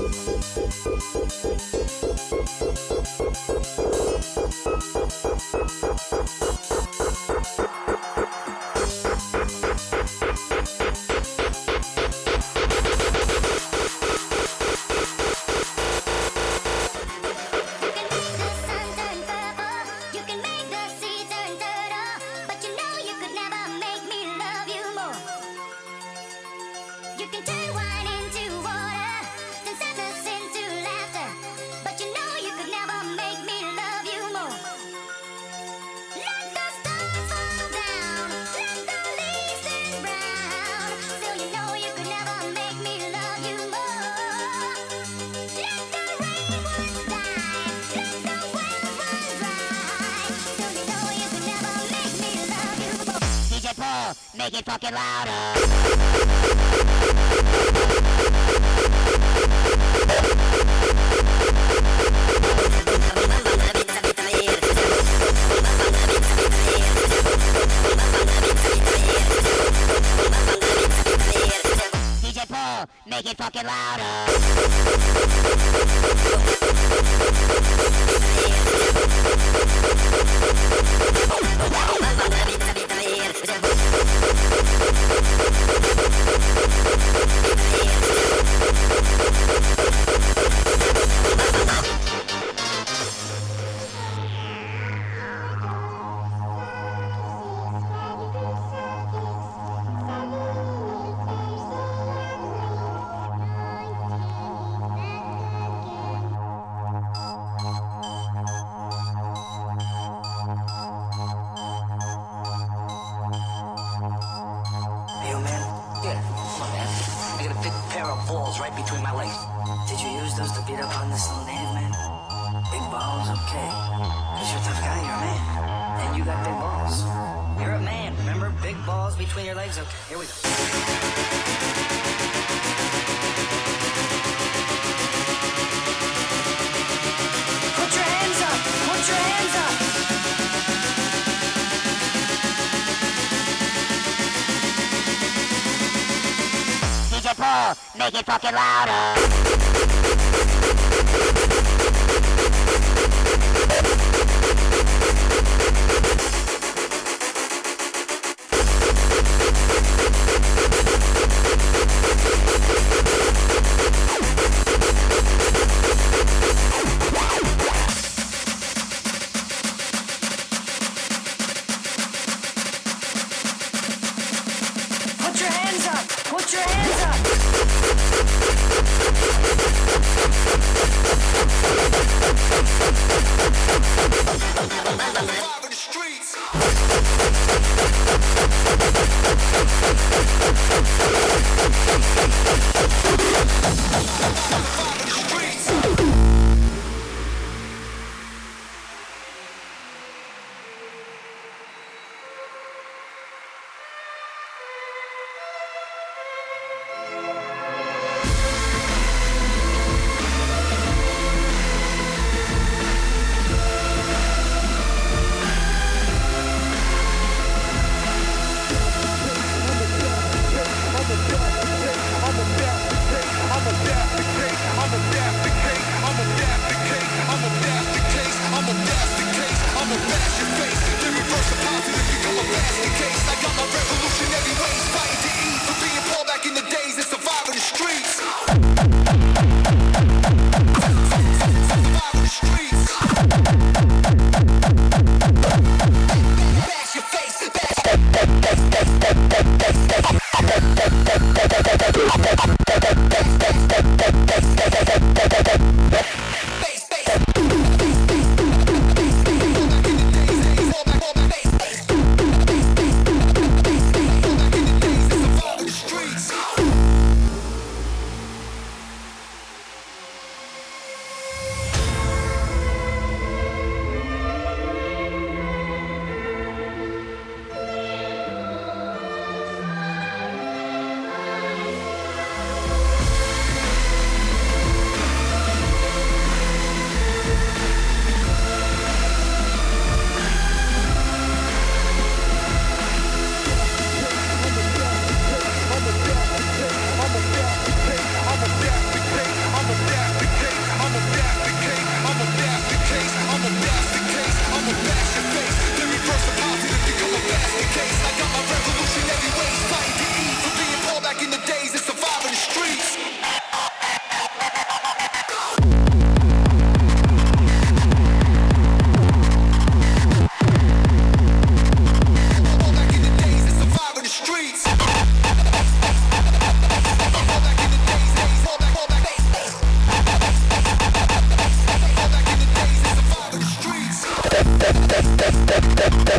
Thank you. Fucking louder.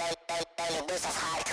ได้ได้ได้ลงด้วยสะพาน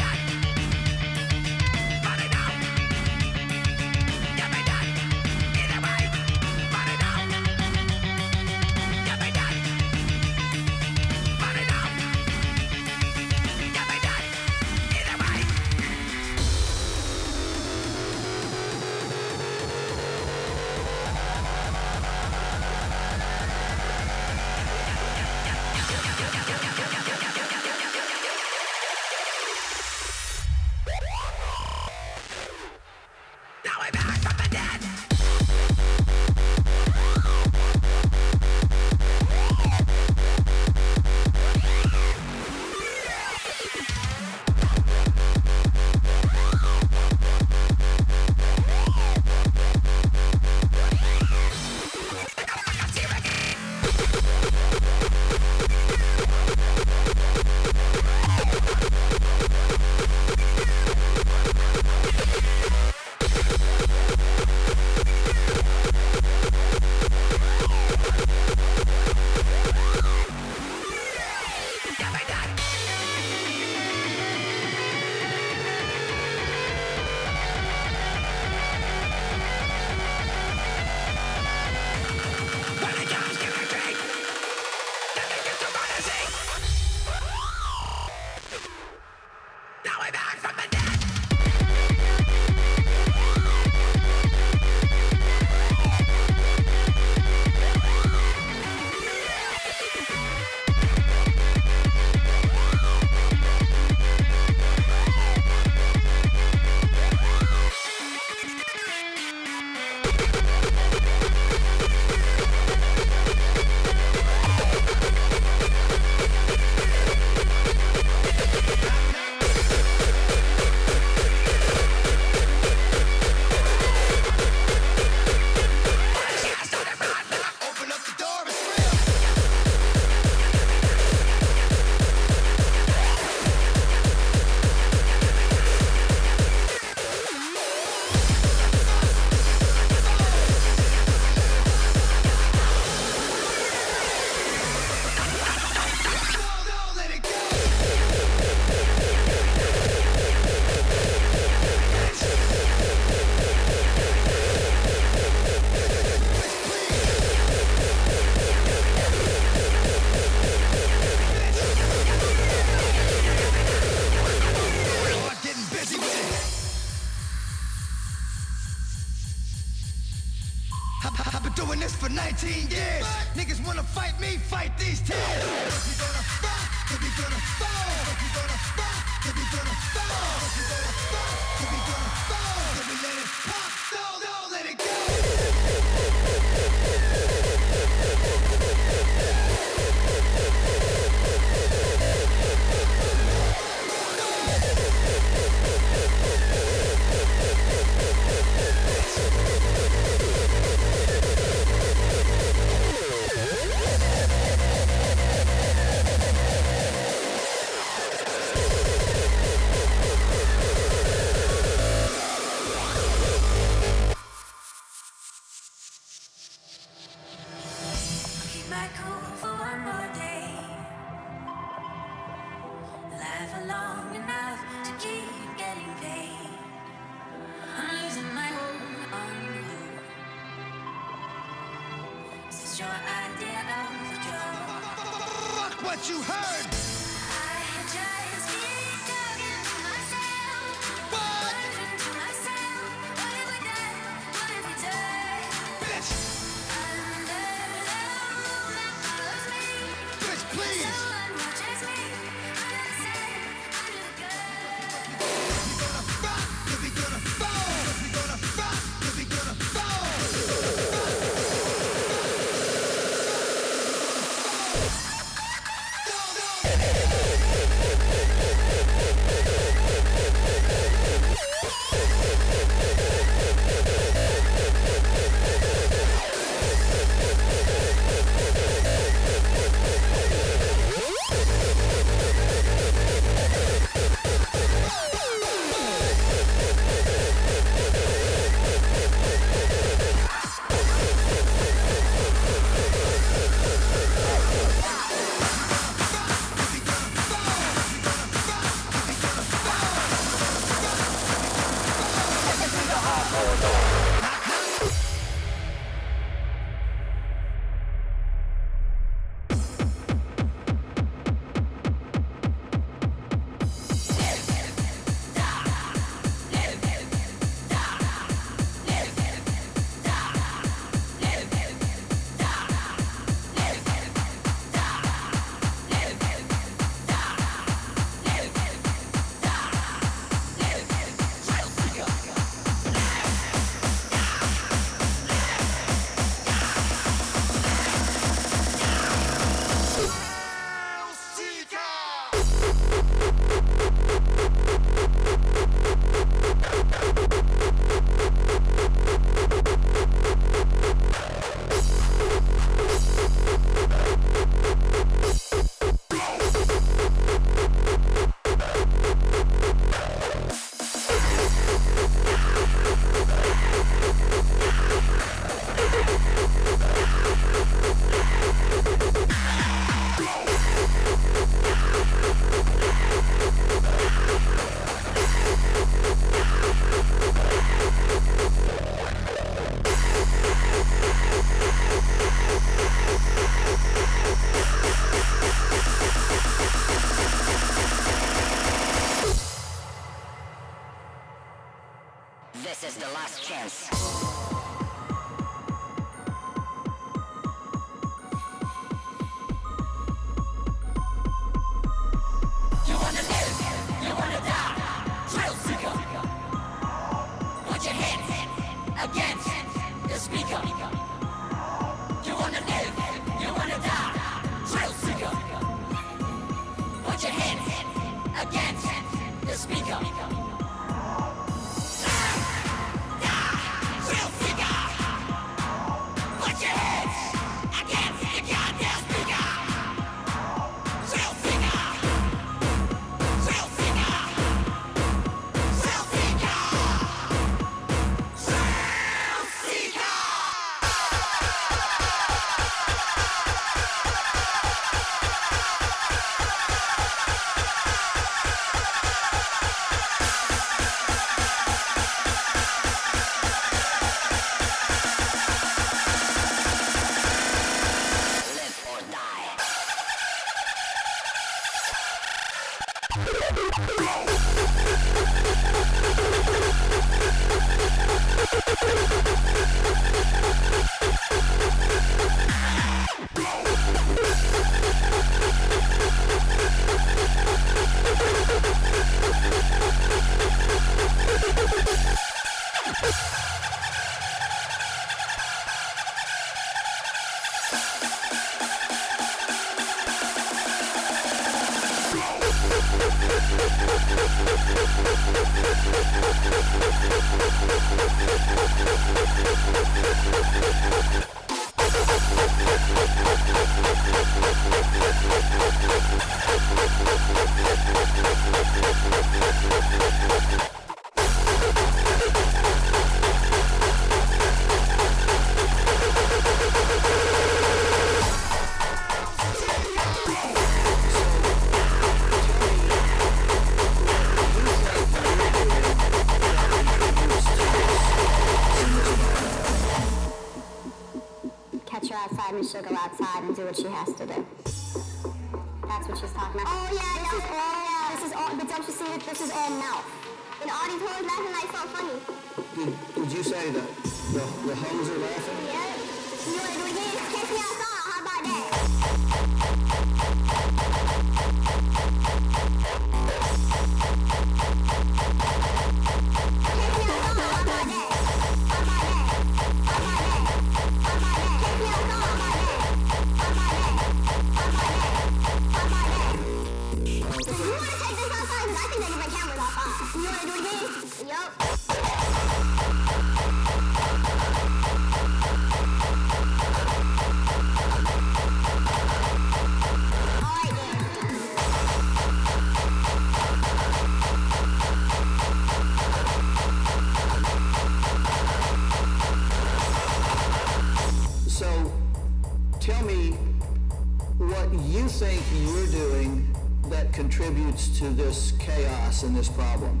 in this problem.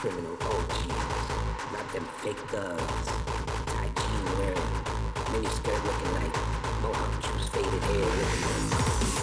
criminal OGs, not them fake thugs. Tight jeans wearing, mini skirt looking like mohawk juice, faded hair looking like.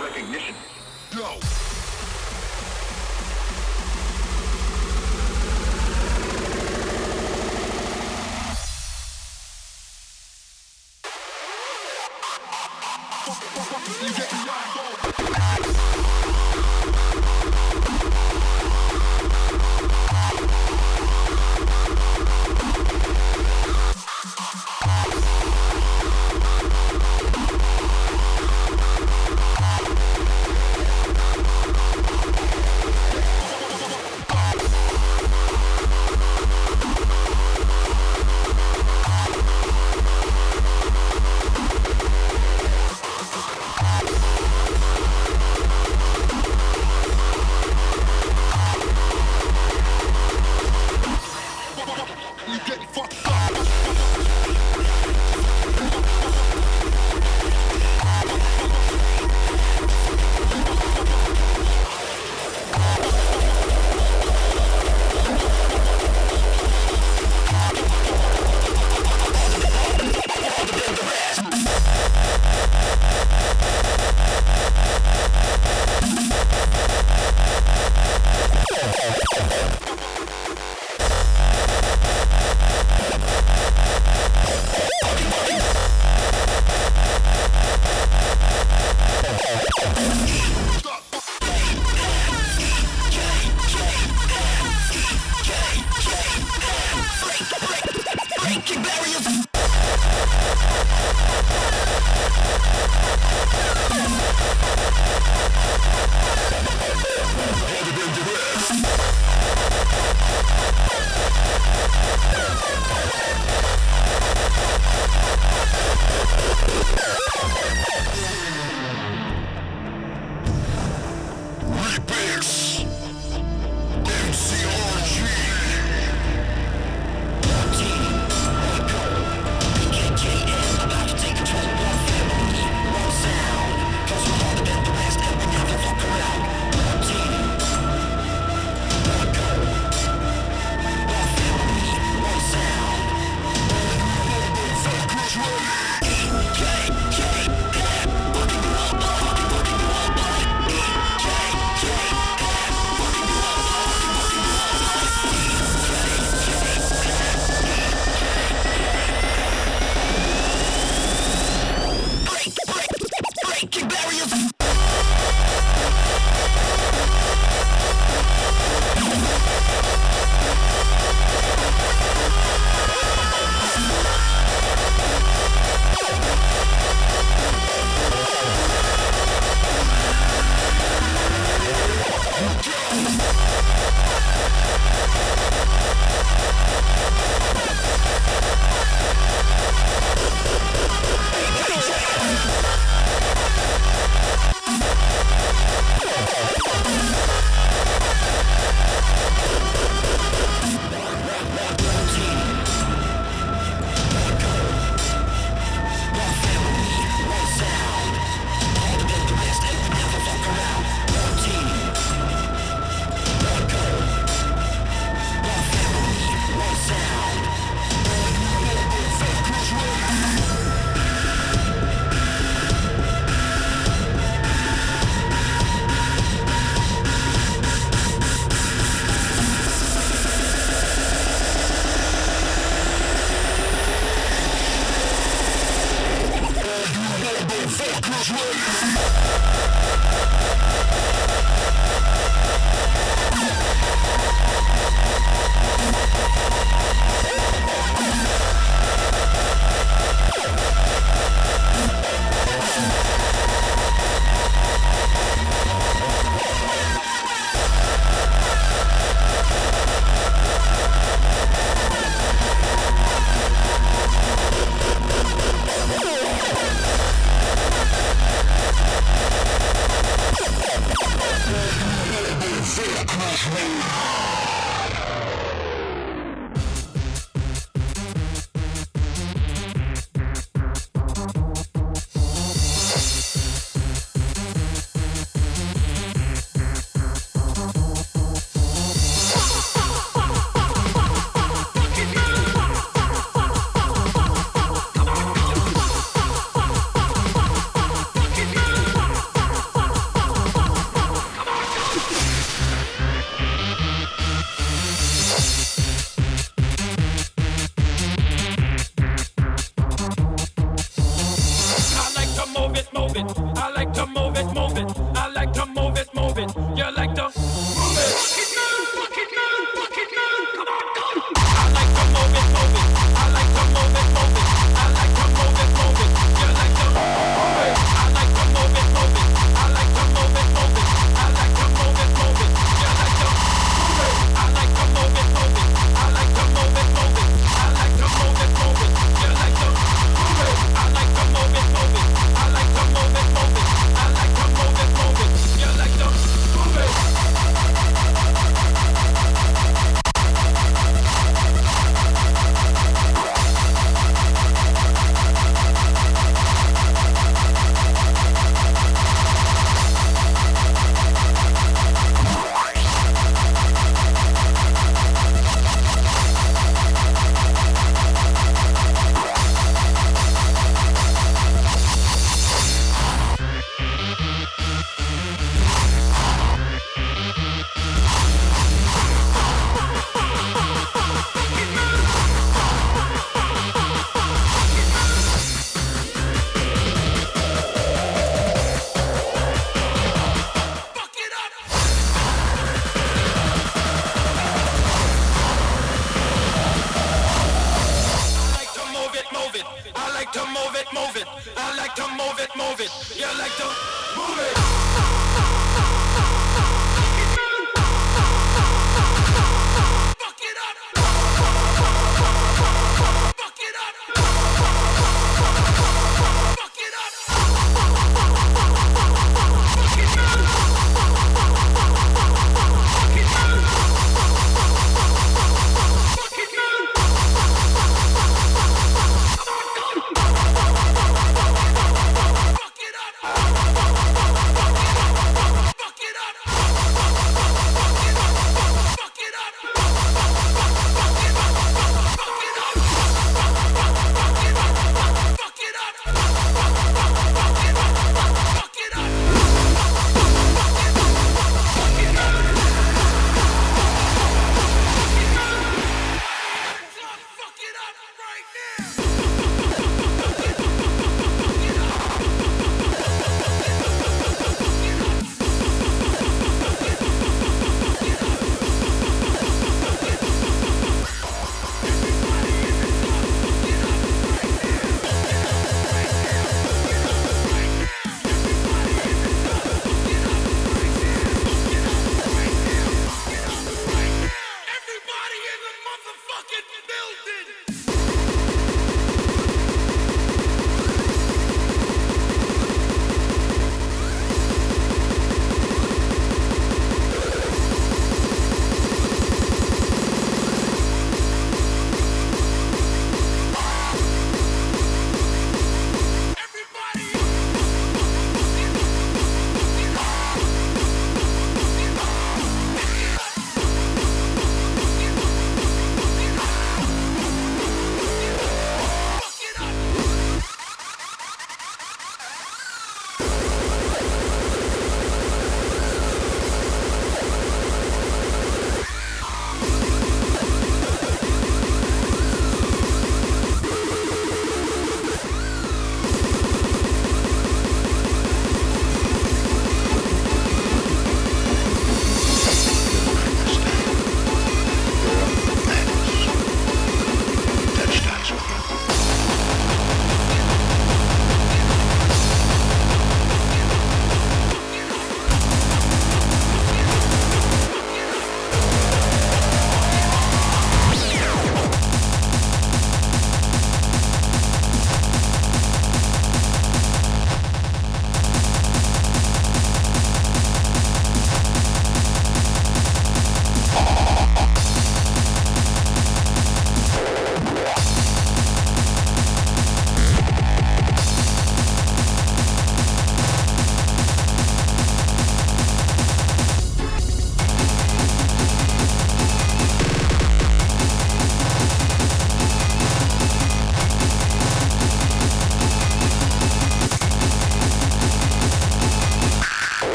Recognition.